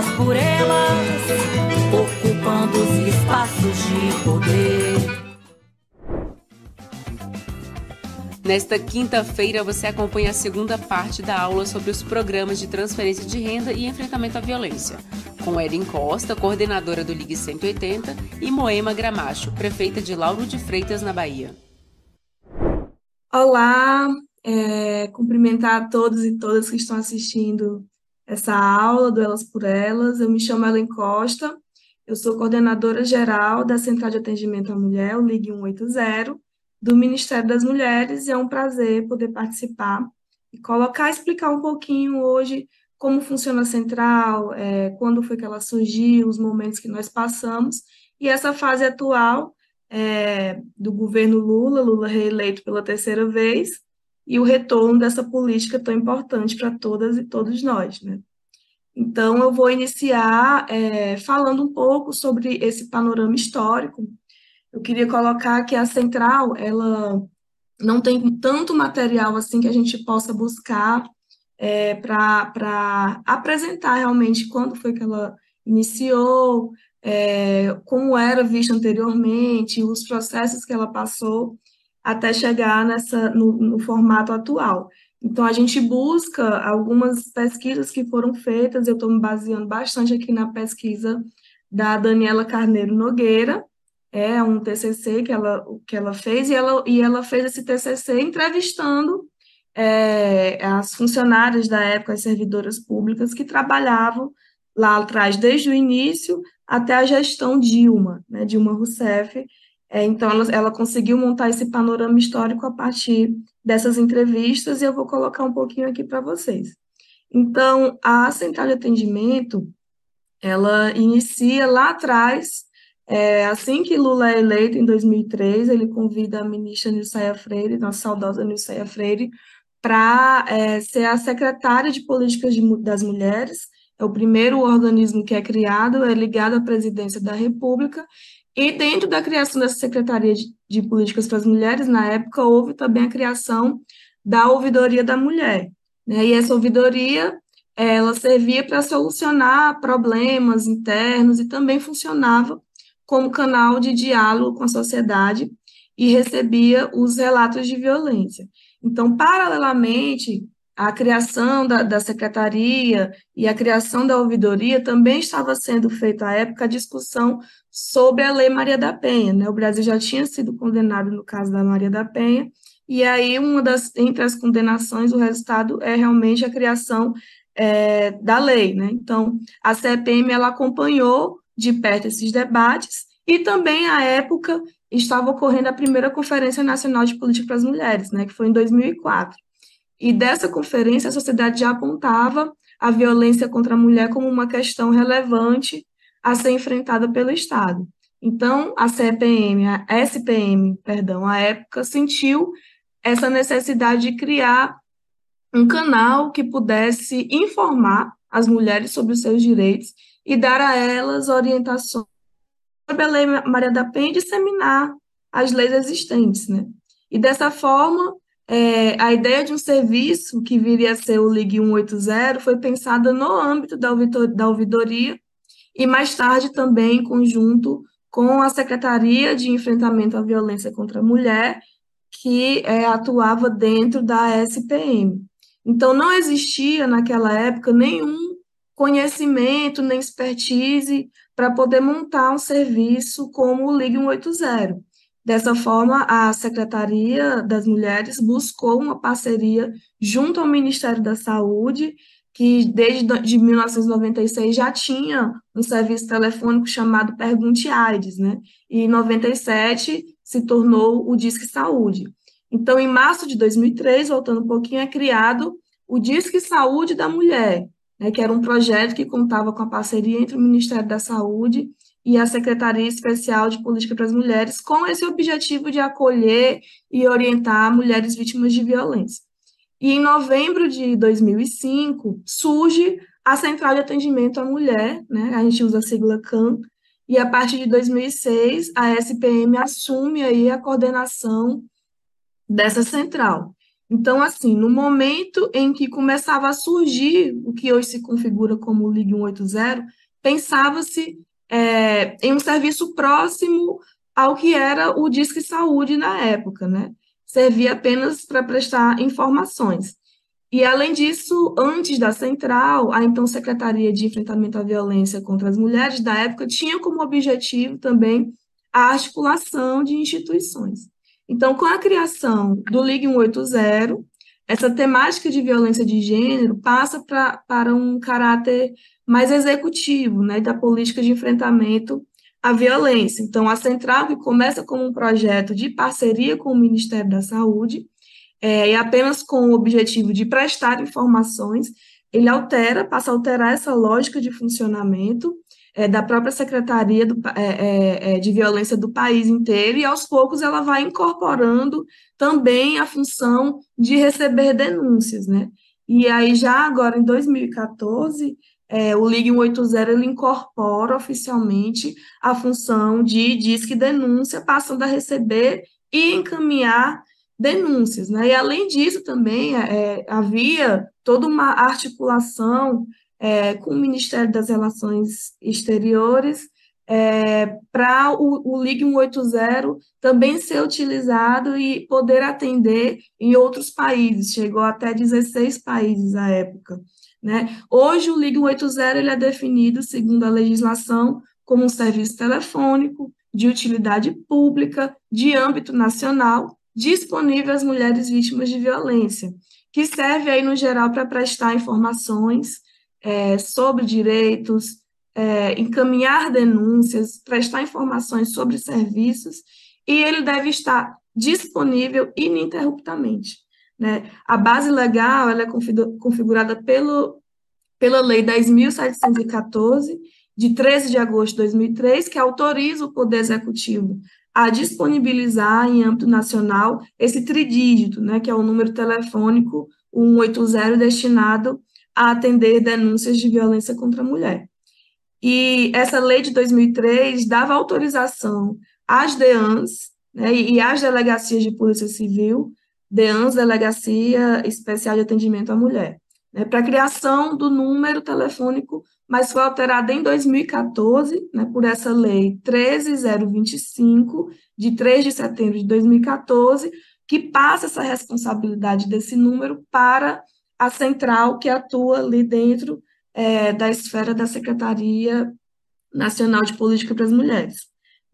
elas por elas, ocupando os espaços de poder. Nesta quinta-feira, você acompanha a segunda parte da aula sobre os programas de transferência de renda e enfrentamento à violência, com Erin Costa, coordenadora do Ligue 180, e Moema Gramacho, prefeita de Lauro de Freitas, na Bahia. Olá, é, cumprimentar a todos e todas que estão assistindo essa aula do Elas por Elas. Eu me chamo Ellen Costa, eu sou coordenadora geral da Central de Atendimento à Mulher, o Ligue 180, do Ministério das Mulheres, e é um prazer poder participar e colocar, explicar um pouquinho hoje como funciona a central, é, quando foi que ela surgiu, os momentos que nós passamos, e essa fase atual é, do governo Lula, Lula reeleito pela terceira vez, e o retorno dessa política tão importante para todas e todos nós, né? Então, eu vou iniciar é, falando um pouco sobre esse panorama histórico, eu queria colocar que a central, ela não tem tanto material assim que a gente possa buscar é, para apresentar realmente quando foi que ela iniciou, é, como era vista anteriormente, os processos que ela passou até chegar nessa, no, no formato atual. Então, a gente busca algumas pesquisas que foram feitas, eu estou me baseando bastante aqui na pesquisa da Daniela Carneiro Nogueira, é um TCC que ela, que ela fez, e ela, e ela fez esse TCC entrevistando é, as funcionárias da época, as servidoras públicas, que trabalhavam lá atrás, desde o início até a gestão Dilma, né, Dilma Rousseff. É, então, ela, ela conseguiu montar esse panorama histórico a partir dessas entrevistas, e eu vou colocar um pouquinho aqui para vocês. Então, a central de atendimento, ela inicia lá atrás, é, assim que Lula é eleito, em 2003, ele convida a ministra Nilceia Freire, nossa saudosa Nilceia Freire, para é, ser a secretária de Políticas de, das Mulheres. É o primeiro organismo que é criado, é ligado à presidência da República, e dentro da criação dessa Secretaria de, de Políticas para as Mulheres, na época, houve também a criação da Ouvidoria da Mulher. Né? E essa ouvidoria ela servia para solucionar problemas internos e também funcionava como canal de diálogo com a sociedade e recebia os relatos de violência. Então, paralelamente, a criação da, da, secretaria e a criação da ouvidoria também estava sendo feita à época a discussão sobre a Lei Maria da Penha. Né? O Brasil já tinha sido condenado no caso da Maria da Penha, e aí uma das entre as condenações, o resultado é realmente a criação é, da lei. Né? Então, a CPM ela acompanhou de perto esses debates, e também, à época, estava ocorrendo a primeira Conferência Nacional de Política para as Mulheres, né, que foi em 2004. E dessa conferência, a sociedade já apontava a violência contra a mulher como uma questão relevante a ser enfrentada pelo Estado. Então, a CPM, a SPM, perdão, à época, sentiu essa necessidade de criar um canal que pudesse informar as mulheres sobre os seus direitos e dar a elas orientações sobre a Lei Maria da Penha e disseminar as leis existentes, né? E dessa forma, é, a ideia de um serviço que viria a ser o Ligue 180 foi pensada no âmbito da, da ouvidoria e mais tarde também em conjunto com a Secretaria de Enfrentamento à Violência contra a Mulher que é, atuava dentro da SPM. Então, não existia naquela época nenhum conhecimento, nem expertise para poder montar um serviço como o Ligue 180. Dessa forma, a Secretaria das Mulheres buscou uma parceria junto ao Ministério da Saúde, que desde de 1996 já tinha um serviço telefônico chamado Pergunte AIDS, né? E em 97 se tornou o Disque Saúde. Então, em março de 2003, voltando um pouquinho, é criado o Disque Saúde da Mulher, né, que era um projeto que contava com a parceria entre o Ministério da Saúde e a Secretaria Especial de Política para as Mulheres, com esse objetivo de acolher e orientar mulheres vítimas de violência. E em novembro de 2005 surge a Central de Atendimento à Mulher, né, a gente usa a sigla CAM, e a partir de 2006 a SPM assume aí a coordenação dessa central. Então, assim, no momento em que começava a surgir o que hoje se configura como Ligue 180, pensava-se é, em um serviço próximo ao que era o Disque Saúde na época, né? Servia apenas para prestar informações. E, além disso, antes da central, a então Secretaria de Enfrentamento à Violência contra as Mulheres da época tinha como objetivo também a articulação de instituições. Então, com a criação do Ligue 180, essa temática de violência de gênero passa pra, para um caráter mais executivo, né, da política de enfrentamento à violência. Então, a Central, que começa como um projeto de parceria com o Ministério da Saúde, é, e apenas com o objetivo de prestar informações, ele altera, passa a alterar essa lógica de funcionamento é, da própria Secretaria do, é, é, é, de Violência do país inteiro, e aos poucos ela vai incorporando também a função de receber denúncias, né? E aí, já agora, em 2014, é, o Ligue 180 ele incorpora oficialmente a função de disque denúncia, passando a receber e encaminhar denúncias, né? E além disso também é, havia toda uma articulação é, com o Ministério das Relações Exteriores, é, para o, o Ligue 180 também ser utilizado e poder atender em outros países, chegou até 16 países à época. Né? Hoje, o Ligue 180 ele é definido, segundo a legislação, como um serviço telefônico de utilidade pública, de âmbito nacional, disponível às mulheres vítimas de violência, que serve aí, no geral, para prestar informações é, sobre direitos, é, encaminhar denúncias, prestar informações sobre serviços, e ele deve estar disponível ininterruptamente. Né? A base legal ela é configurada pelo, pela Lei 10.714, de 13 de agosto de 2003, que autoriza o Poder Executivo a disponibilizar em âmbito nacional esse tridígito, né, que é o número telefônico 180 destinado a atender denúncias de violência contra a mulher. E essa lei de 2003 dava autorização às DEANs né, e às delegacias de polícia civil, DEANs, Delegacia Especial de Atendimento à Mulher, né, para a criação do número telefônico, mas foi alterada em 2014, né, por essa lei 13025, de 3 de setembro de 2014, que passa essa responsabilidade desse número para a central que atua ali dentro é, da esfera da Secretaria Nacional de Política para as Mulheres.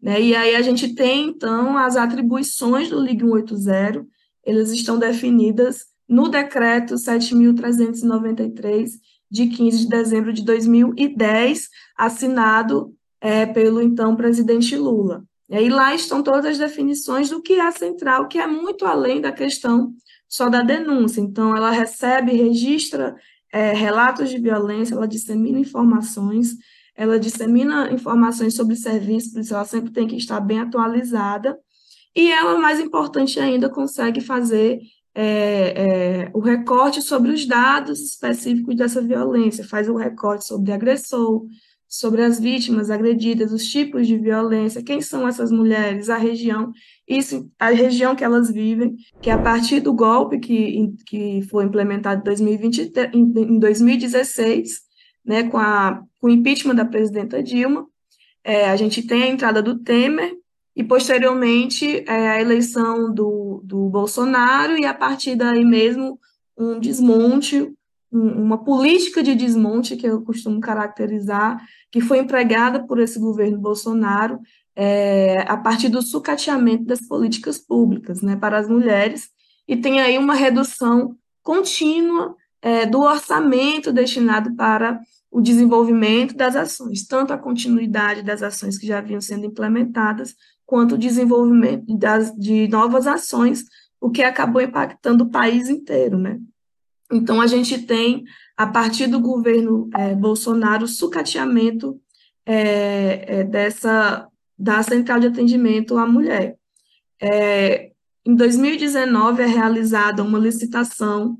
Né? E aí a gente tem, então, as atribuições do Ligue 180, elas estão definidas no decreto 7.393, de 15 de dezembro de 2010, assinado é, pelo então presidente Lula. E aí lá estão todas as definições do que é a central, que é muito além da questão só da denúncia. Então, ela recebe, registra é, relatos de violência, ela dissemina informações, ela dissemina informações sobre serviços, isso ela sempre tem que estar bem atualizada. E ela, mais importante ainda, consegue fazer é, é, o recorte sobre os dados específicos dessa violência, faz o recorte sobre agressor, sobre as vítimas agredidas, os tipos de violência, quem são essas mulheres, a região, isso, a região que elas vivem, que a partir do golpe que, que foi implementado em, 2020, em 2016, né, com, a, com o impeachment da presidenta Dilma, é, a gente tem a entrada do Temer, e posteriormente é, a eleição do, do Bolsonaro, e a partir daí mesmo um desmonte, uma política de desmonte que eu costumo caracterizar, que foi empregada por esse governo Bolsonaro é, a partir do sucateamento das políticas públicas né, para as mulheres, e tem aí uma redução contínua é, do orçamento destinado para o desenvolvimento das ações, tanto a continuidade das ações que já vinham sendo implementadas, quanto o desenvolvimento das, de novas ações, o que acabou impactando o país inteiro, né? Então, a gente tem, a partir do governo é, Bolsonaro, o sucateamento é, é, dessa, da central de atendimento à mulher. É, em 2019, é realizada uma licitação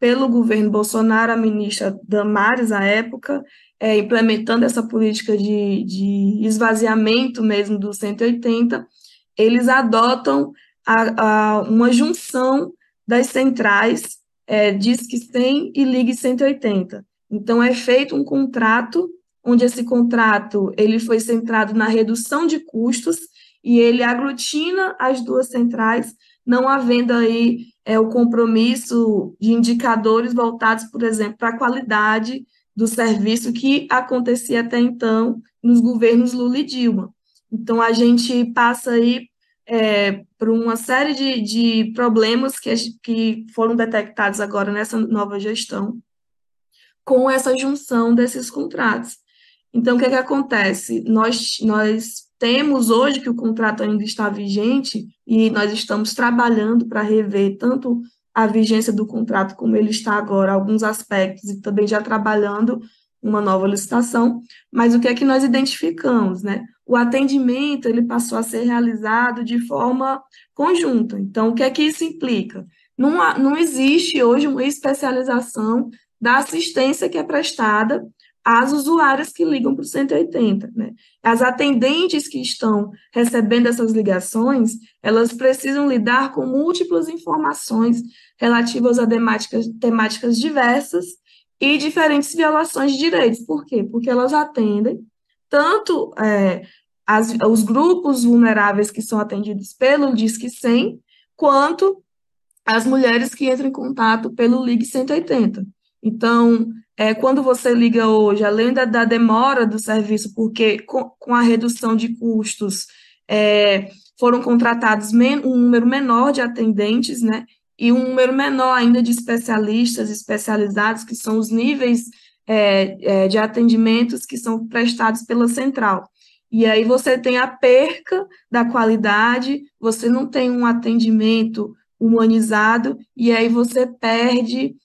pelo governo Bolsonaro, a ministra Damares, à época, é, implementando essa política de, de, esvaziamento mesmo do 180, eles adotam a, a, uma junção das centrais é, Disque 100 e Ligue 180. Então, é feito um contrato, onde esse contrato ele foi centrado na redução de custos e ele aglutina as duas centrais, não havendo aí é, o compromisso de indicadores voltados, por exemplo, para a qualidade do serviço que acontecia até então nos governos Lula e Dilma. Então, a gente passa aí é, por uma série de, de problemas que, que foram detectados agora nessa nova gestão, com essa junção desses contratos. Então, o que, é que acontece? Nós, nós temos hoje que o contrato ainda está vigente e nós estamos trabalhando para rever tanto a vigência do contrato como ele está agora, alguns aspectos, e também já trabalhando uma nova licitação, mas o que é que nós identificamos, né? O atendimento, ele passou a ser realizado de forma conjunta. Então, o que é que isso implica? Não, não existe hoje uma especialização da assistência que é prestada às usuárias que ligam para o 180. Né? As atendentes que estão recebendo essas ligações, elas precisam lidar com múltiplas informações relativas a temáticas, temáticas diversas e diferentes violações de direitos. Por quê? Porque elas atendem tanto é, as, os grupos vulneráveis que são atendidos pelo Disque 100, quanto as mulheres que entram em contato pelo Ligue 180. Então, é, quando você liga hoje, além da, da demora do serviço, porque com, com a redução de custos, é, foram contratados um número menor de atendentes, né? E um número menor ainda de especialistas especializados, que são os níveis é, é, de atendimentos que são prestados pela central. E aí você tem a perca da qualidade, você não tem um atendimento humanizado, e aí você perde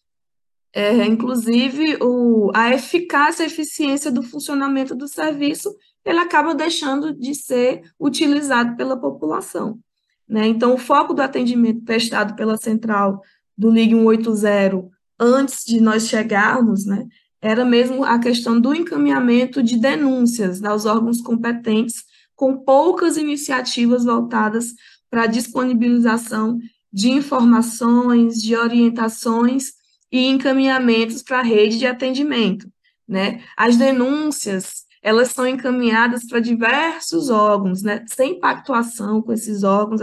é, inclusive, o, a eficácia e eficiência do funcionamento do serviço, ele acaba deixando de ser utilizado pela população. Né? Então, o foco do atendimento prestado pela central do Ligue 180, antes de nós chegarmos, né, era mesmo a questão do encaminhamento de denúncias aos órgãos competentes, com poucas iniciativas voltadas para a disponibilização de informações, de orientações e encaminhamentos para a rede de atendimento. Né? As denúncias, elas são encaminhadas para diversos órgãos, né? sem pactuação com esses órgãos,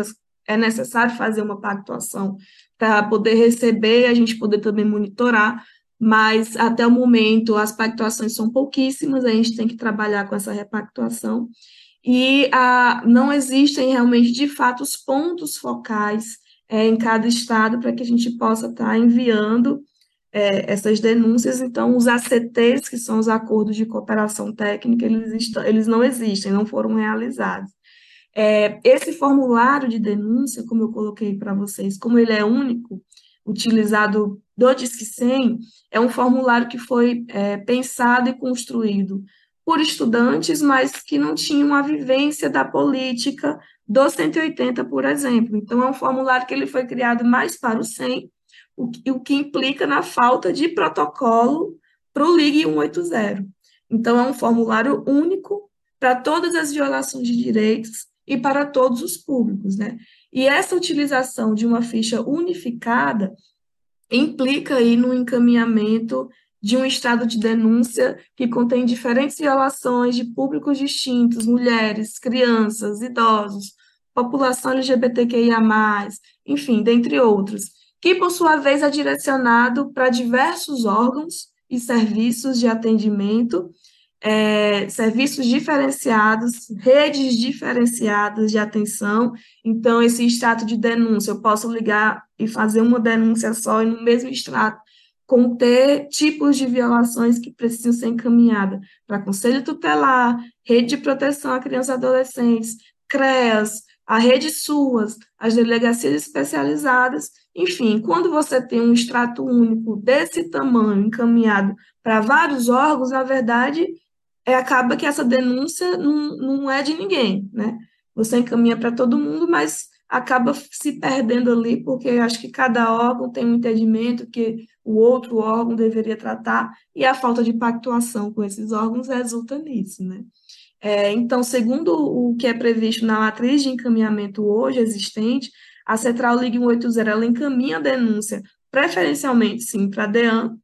é necessário fazer uma pactuação para poder receber e a gente poder também monitorar, mas até o momento as pactuações são pouquíssimas, a gente tem que trabalhar com essa repactuação, e a, não existem realmente, de fato, os pontos focais é, em cada estado para que a gente possa estar tá enviando é, essas denúncias, então os ACTs, que são os acordos de cooperação técnica, eles, estão, eles não existem, não foram realizados. É, esse formulário de denúncia, como eu coloquei para vocês, como ele é único, utilizado do Disque 100, é um formulário que foi é, pensado e construído por estudantes, mas que não tinham a vivência da política do 180, por exemplo. Então, é um formulário que ele foi criado mais para o 100 o o que implica na falta de protocolo para o Ligue 180. Então, é um formulário único para todas as violações de direitos e para todos os públicos, né? E essa utilização de uma ficha unificada implica aí no encaminhamento de um estado de denúncia que contém diferentes violações de públicos distintos, mulheres, crianças, idosos, população LGBTQIA+, enfim, dentre outros, que, por sua vez, é direcionado para diversos órgãos e serviços de atendimento, é, serviços diferenciados, redes diferenciadas de atenção. Então, esse extrato de denúncia, eu posso ligar e fazer uma denúncia só e no mesmo extrato conter tipos de violações que precisam ser encaminhadas para Conselho Tutelar, Rede de Proteção a Crianças e Adolescentes, CREAS, a rede SUAS, as delegacias especializadas, enfim, quando você tem um extrato único desse tamanho encaminhado para vários órgãos, na verdade, é, acaba que essa denúncia não, não é de ninguém, né? Você encaminha para todo mundo, mas acaba se perdendo ali, porque acho que cada órgão tem um entendimento que o outro órgão deveria tratar, e a falta de pactuação com esses órgãos resulta nisso, né? É, então, segundo o que é previsto na matriz de encaminhamento hoje existente, a Central Ligue 180 ela encaminha a denúncia preferencialmente, sim, para a DEAN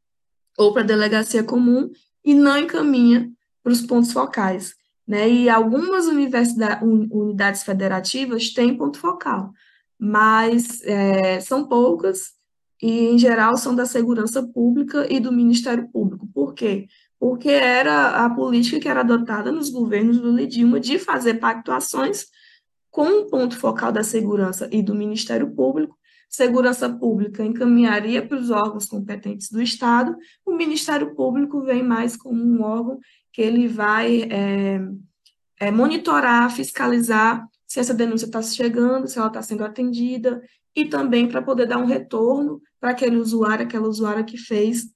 ou para a Delegacia Comum e não encaminha para os pontos focais. Né? E algumas unidades federativas têm ponto focal, mas é, são poucas e, em geral, são da segurança pública e do Ministério Público. Por quê? porque era a política que era adotada nos governos do Lidilma de fazer pactuações com o ponto focal da segurança e do Ministério Público. Segurança Pública encaminharia para os órgãos competentes do Estado, o Ministério Público vem mais como um órgão que ele vai é, é, monitorar, fiscalizar se essa denúncia está chegando, se ela está sendo atendida, e também para poder dar um retorno para aquele usuário, aquela usuária que fez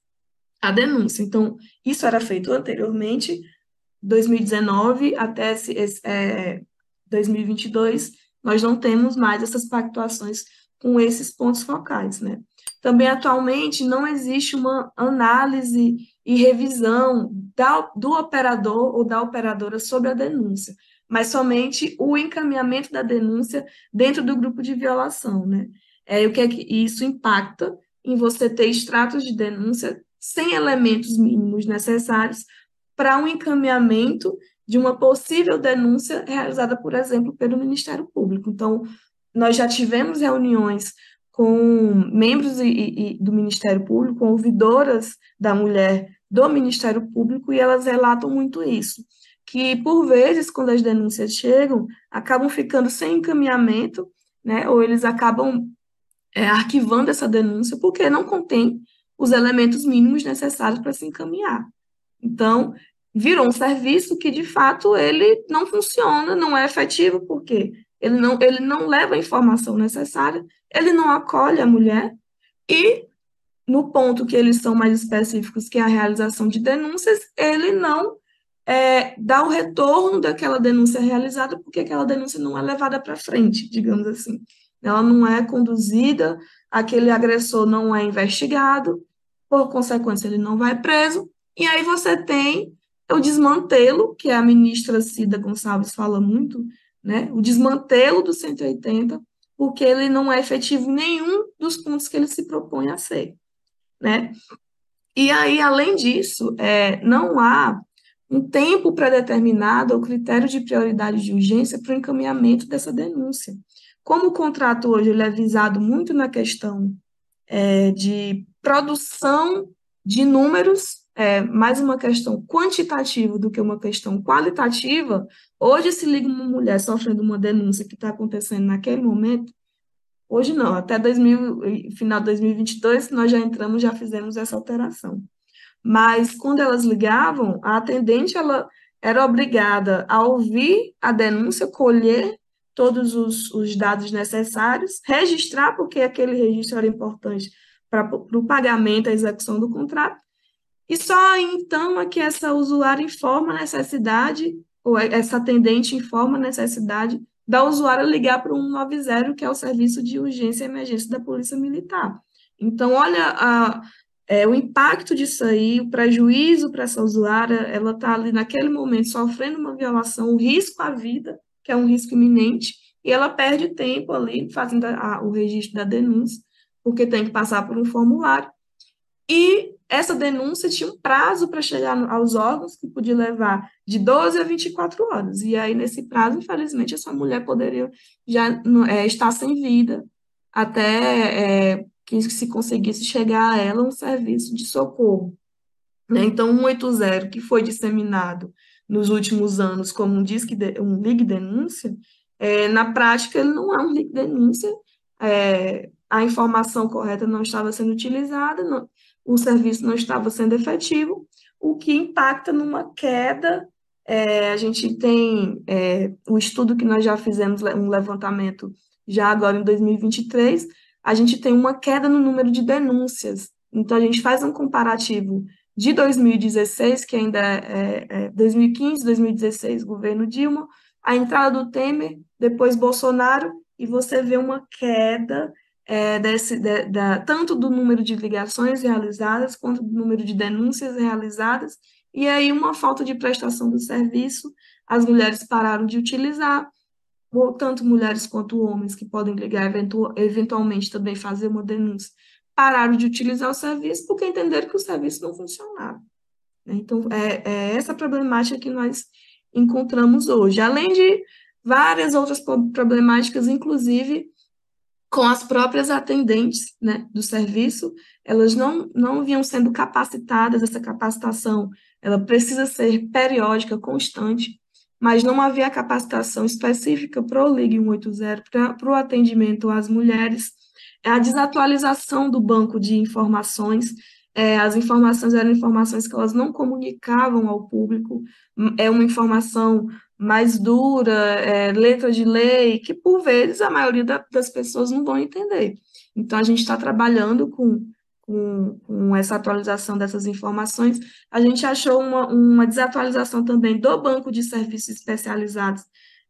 a denúncia. Então, isso era feito anteriormente, 2019 até esse, é, 2022, nós não temos mais essas pactuações com esses pontos focais, né? Também, atualmente, não existe uma análise e revisão da, do operador ou da operadora sobre a denúncia, mas somente o encaminhamento da denúncia dentro do grupo de violação, né? É, o que é que isso impacta em você ter extratos de denúncia sem elementos mínimos necessários para um encaminhamento de uma possível denúncia realizada, por exemplo, pelo Ministério Público. Então, nós já tivemos reuniões com membros e, e, do Ministério Público, ouvidoras da mulher do Ministério Público, e elas relatam muito isso, que, por vezes, quando as denúncias chegam, acabam ficando sem encaminhamento, né, ou eles acabam é, arquivando essa denúncia, porque não contém os elementos mínimos necessários para se encaminhar. Então, virou um serviço que, de fato, ele não funciona, não é efetivo, porque ele não, ele não leva a informação necessária, ele não acolhe a mulher, e, no ponto que eles são mais específicos, que é a realização de denúncias, ele não é, dá o retorno daquela denúncia realizada, porque aquela denúncia não é levada para frente, digamos assim. Ela não é conduzida, aquele agressor não é investigado, por consequência, ele não vai preso, e aí você tem o desmantelo, que a ministra Cida Gonçalves fala muito, né? O desmantelo do 180, porque ele não é efetivo em nenhum dos pontos que ele se propõe a ser, né? E aí, além disso, é, não há um tempo pré-determinado ou critério de prioridade de urgência para o encaminhamento dessa denúncia. Como o contrato hoje ele é visado muito na questão é, de produção de números, é, mais uma questão quantitativa do que uma questão qualitativa, hoje se liga uma mulher sofrendo uma denúncia que está acontecendo naquele momento, hoje não, até 2000, final de 2022, nós já entramos, já fizemos essa alteração. Mas quando elas ligavam, a atendente ela era obrigada a ouvir a denúncia, colher todos os, os dados necessários, registrar, porque aquele registro era importante para o pagamento, a execução do contrato, e só então é que essa usuária informa a necessidade, ou essa atendente informa a necessidade da usuária ligar para o 190, que é o serviço de urgência e emergência da Polícia Militar. Então, olha a, é, o impacto disso aí, o prejuízo para essa usuária, ela está ali naquele momento sofrendo uma violação, o risco à vida, que é um risco iminente, e ela perde tempo ali fazendo a, o registro da denúncia, porque tem que passar por um formulário. E essa denúncia tinha um prazo para chegar aos órgãos que podia levar de 12 a 24 horas. E aí, nesse prazo, infelizmente, essa mulher poderia já é, estar sem vida até é, que se conseguisse chegar a ela um serviço de socorro. Né? Então, 180, que foi disseminado nos últimos anos como um, disque de, um ligue denúncia, é, na prática ele não é um ligue denúncia, é, a informação correta não estava sendo utilizada, não, o serviço não estava sendo efetivo, o que impacta numa queda. É, a gente tem é, estudo que nós já fizemos, um levantamento já agora em 2023, a gente tem uma queda no número de denúncias. Então, a gente faz um comparativo de 2016, que ainda é, é 2015, 2016, governo Dilma, a entrada do Temer, depois Bolsonaro, e você vê uma queda é, desse, de, da, tanto do número de ligações realizadas, quanto do número de denúncias realizadas, e aí uma falta de prestação do serviço, as mulheres pararam de utilizar, ou tanto mulheres quanto homens que podem ligar, eventu eventualmente também fazer uma denúncia, pararam de utilizar o serviço porque entenderam que o serviço não funcionava. Né? Então, é, é essa problemática que nós encontramos hoje, além de várias outras problemáticas, inclusive com as próprias atendentes né, do serviço, elas não, não vinham sendo capacitadas, essa capacitação ela precisa ser periódica, constante, mas não havia capacitação específica para o Ligue 180, para o atendimento às mulheres, a desatualização do banco de informações, é, as informações eram informações que elas não comunicavam ao público, é uma informação mais dura, é, letra de lei, que por vezes a maioria da, das pessoas não vão entender. Então, a gente está trabalhando com, com, com, essa atualização dessas informações. A gente achou uma, uma desatualização também do banco de serviços especializados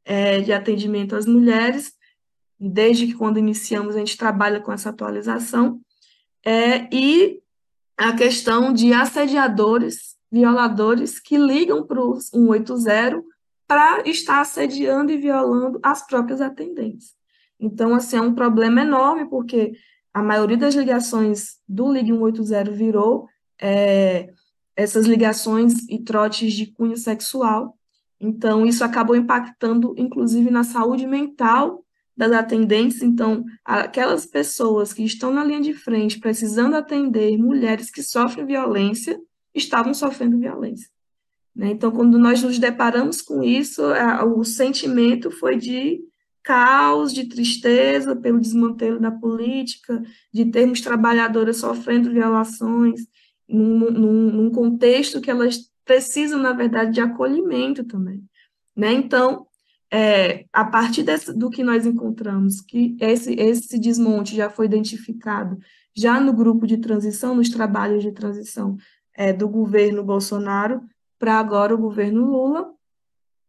é, de atendimento às mulheres, desde que quando iniciamos a gente trabalha com essa atualização, é, e a questão de assediadores, violadores que ligam para o 180 para estar assediando e violando as próprias atendentes. Então, assim, é um problema enorme, porque a maioria das ligações do Ligue 180 virou é, essas ligações e trotes de cunho sexual. Então, isso acabou impactando, inclusive, na saúde mental das atendentes. Então, aquelas pessoas que estão na linha de frente precisando atender mulheres que sofrem violência, estavam sofrendo violência. Né? Então, quando nós nos deparamos com isso, o sentimento foi de caos, de tristeza pelo desmantelo da política, de termos trabalhadoras sofrendo violações, num, num, num contexto que elas precisam, na verdade, de acolhimento também. Né? Então, é, a partir desse, do que nós encontramos, que esse, esse desmonte já foi identificado já no grupo de transição, nos trabalhos de transição é, do governo Bolsonaro, para agora o governo Lula.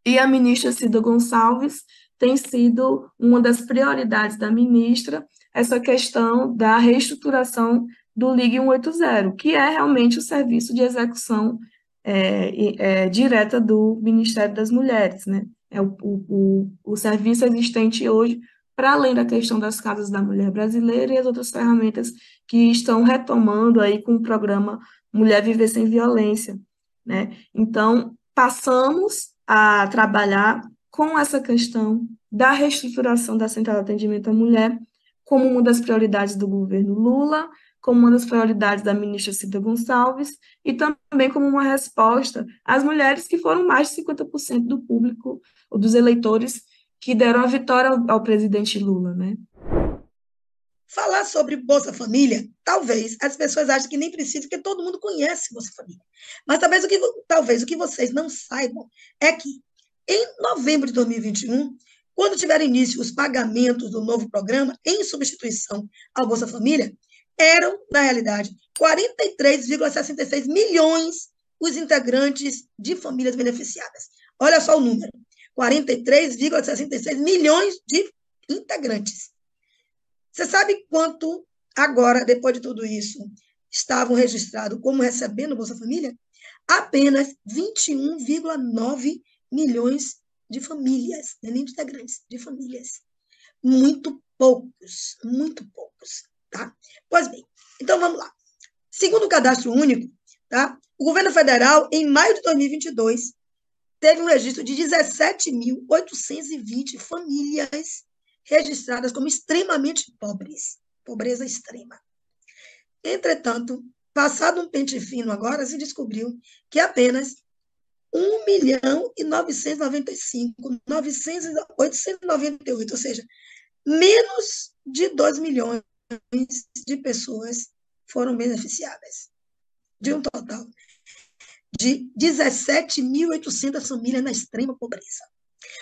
E a ministra Cida Gonçalves tem sido uma das prioridades da ministra essa questão da reestruturação do Ligue 180, que é realmente o serviço de execução é, é, direta do Ministério das Mulheres, né? É o, o, o serviço existente hoje, para além da questão das casas da mulher brasileira e as outras ferramentas que estão retomando aí com o programa Mulher Viver Sem Violência, né? Então, passamos a trabalhar com essa questão da reestruturação da Central de Atendimento à Mulher como uma das prioridades do governo Lula, como uma das prioridades da ministra Cida Gonçalves, e também como uma resposta às mulheres que foram mais de 50% do público, ou dos eleitores, que deram a vitória ao, ao presidente Lula, né? Falar sobre Bolsa Família, talvez as pessoas achem que nem precisa, porque todo mundo conhece Bolsa Família. Mas talvez o que, talvez o que vocês não saibam é que, em novembro de 2021, quando tiveram início os pagamentos do novo programa, em substituição ao Bolsa Família, eram, na realidade, 43,66 milhões os integrantes de famílias beneficiadas. Olha só o número: 43,66 milhões de integrantes. Você sabe quanto agora, depois de tudo isso, estavam registrados como recebendo Bolsa Família? Apenas 21,9 milhões de famílias, é nem de integrantes, de famílias. Muito poucos, muito poucos, tá? Pois bem, então vamos lá. Segundo o cadastro único, tá? o governo federal, em maio de 2022, teve um registro de 17.820 famílias registradas como extremamente pobres, pobreza extrema. Entretanto, passado um pente fino agora, se descobriu que apenas 1 milhão e 995, 898, ou seja, menos de 2 milhões de pessoas foram beneficiadas, de um total de 17.800 famílias na extrema pobreza.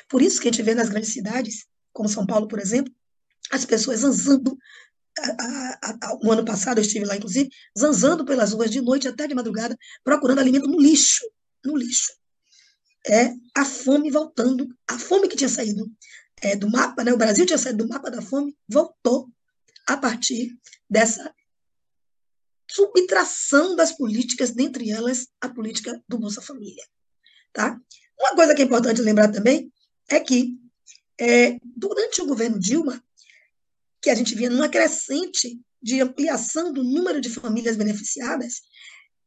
Por isso que a gente vê nas grandes cidades, como São Paulo, por exemplo, as pessoas zanzando. No ano passado eu estive lá, inclusive, zanzando pelas ruas de noite até de madrugada, procurando alimento no lixo, no lixo. É a fome voltando, a fome que tinha saído é, do mapa, né? o Brasil tinha saído do mapa da fome, voltou a partir dessa subtração das políticas, dentre elas a política do Bolsa Família. Tá? Uma coisa que é importante lembrar também é que é, durante o governo Dilma, que a gente via numa crescente de ampliação do número de famílias beneficiadas,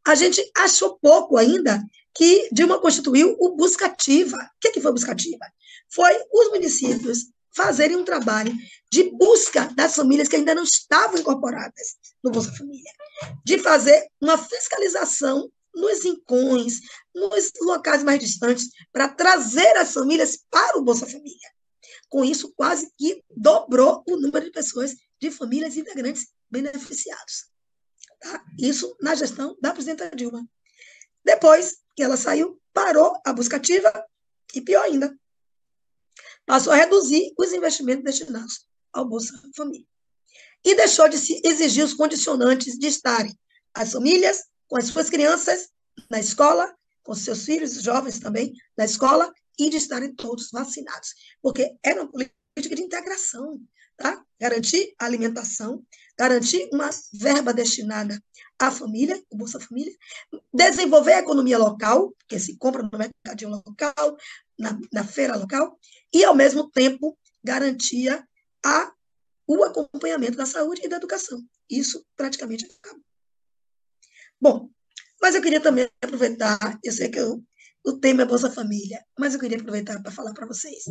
a gente achou pouco ainda que Dilma constituiu o Buscativa. O que, que foi Buscativa? Foi os municípios fazerem um trabalho de busca das famílias que ainda não estavam incorporadas no Bolsa Família, de fazer uma fiscalização nos rincões, nos locais mais distantes, para trazer as famílias para o Bolsa Família. Com isso, quase que dobrou o número de pessoas de famílias integrantes beneficiados. Tá? Isso na gestão da presidenta Dilma. Depois que ela saiu, parou a busca ativa e, pior ainda, passou a reduzir os investimentos destinados ao Bolsa Família. E deixou de se exigir os condicionantes de estarem as famílias com as suas crianças na escola, com seus filhos, jovens também, na escola, e de estarem todos vacinados. Porque era uma política de integração, tá? Garantir alimentação, garantir uma verba destinada à família, o Bolsa Família, desenvolver a economia local, que se compra no mercadinho local, na, na feira local, e, ao mesmo tempo, garantia a, o acompanhamento da saúde e da educação. Isso praticamente acabou. Bom, mas eu queria também aproveitar, eu sei que eu, o tema é Bolsa Família, mas eu queria aproveitar para falar para vocês.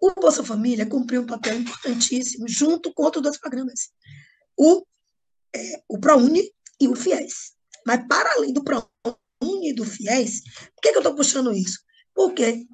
O Bolsa Família cumpriu um papel importantíssimo junto com outros dois programas, o, é, o ProUni e o FIES. Mas, para além do ProUni e do FIES, por que, que eu estou puxando isso? Porque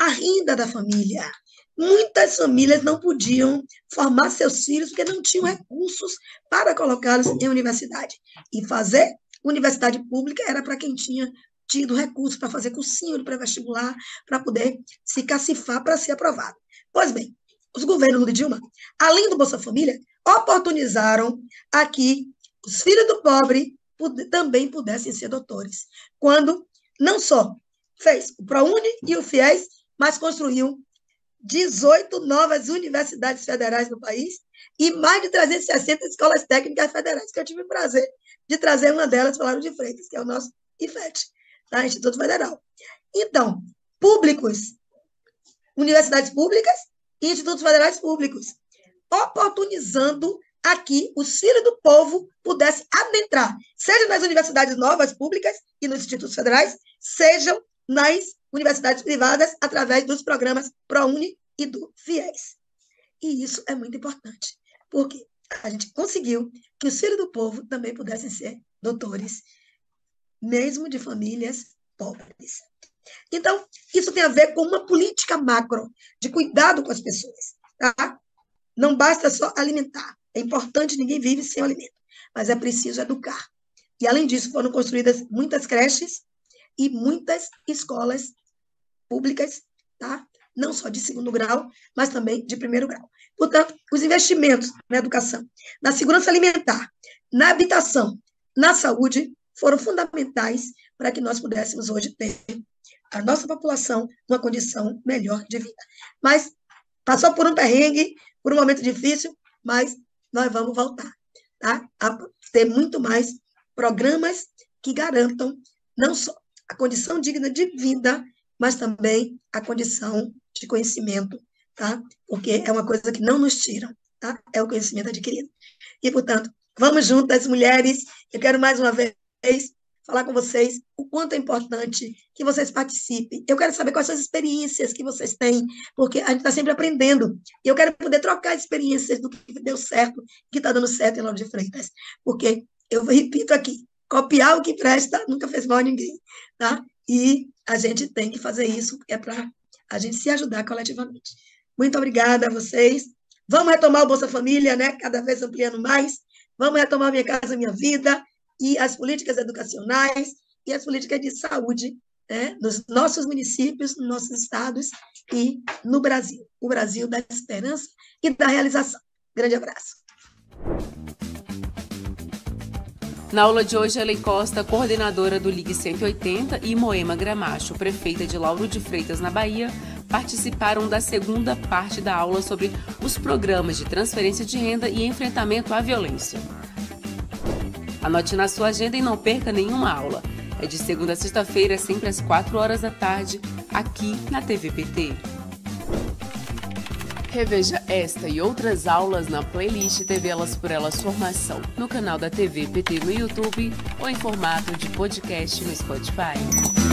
a renda da família. Muitas famílias não podiam formar seus filhos porque não tinham recursos para colocá-los em universidade. E fazer universidade pública era para quem tinha tido recursos para fazer cursinho de pré-vestibular, para poder se cacifar para ser aprovado. Pois bem, os governos Lula e Dilma, além do Bolsa Família, oportunizaram aqui os filhos do pobre também pudessem ser doutores. Quando não só fez o ProUni e o FIES, mas construiu 18 novas universidades federais no país e mais de 360 escolas técnicas federais, que eu tive o prazer de trazer uma delas o de Freitas, que é o nosso IFET, tá? Instituto Federal. Então, públicos, universidades públicas e institutos federais públicos, oportunizando aqui o filhos do povo pudesse adentrar, seja nas universidades novas públicas e nos institutos federais, sejam nas universidades privadas através dos programas ProUni e do FIES. E isso é muito importante, porque a gente conseguiu que os filhos do povo também pudessem ser doutores, mesmo de famílias pobres. Então, isso tem a ver com uma política macro de cuidado com as pessoas. Tá? Não basta só alimentar. É importante, ninguém vive sem alimento, mas é preciso educar. E, além disso, foram construídas muitas creches e muitas escolas públicas, tá? não só de segundo grau, mas também de primeiro grau. Portanto, os investimentos na educação, na segurança alimentar, na habitação, na saúde, foram fundamentais para que nós pudéssemos hoje ter a nossa população numa condição melhor de vida. Mas passou por um perrengue, por um momento difícil, mas nós vamos voltar tá? a ter muito mais programas que garantam não só a condição digna de vida, mas também a condição de conhecimento, tá? Porque é uma coisa que não nos tiram, tá? É o conhecimento adquirido. E, portanto, Vamos juntas, mulheres. Eu quero mais uma vez falar com vocês o quanto é importante que vocês participem. Eu quero saber quais são as experiências que vocês têm, porque a gente está sempre aprendendo. E eu quero poder trocar experiências do que deu certo, que está dando certo em Lauro de Freitas. Porque, eu repito aqui, copiar o que presta nunca fez mal a ninguém. Tá? E a gente tem que fazer isso, é para a gente se ajudar coletivamente. Muito obrigada a vocês. Vamos retomar o Bolsa Família, né? Cada vez ampliando mais. Vamos retomar Minha Casa Minha Vida e as políticas educacionais e as políticas de saúde né, nos nossos municípios, nos nossos estados e no Brasil. O Brasil da esperança e da realização. Grande abraço. Na aula de hoje, Ellen Costa, coordenadora do Ligue 180, e Moema Gramacho, prefeita de Lauro de Freitas, na Bahia, participaram da segunda parte da aula sobre os programas de transferência de renda e enfrentamento à violência. Anote na sua agenda e não perca nenhuma aula. É de segunda a sexta-feira, sempre às 4 horas da tarde, aqui na TVPT. Reveja esta e outras aulas na playlist TV Elas por Elas Formação, no canal da TV PT no YouTube ou em formato de podcast no Spotify.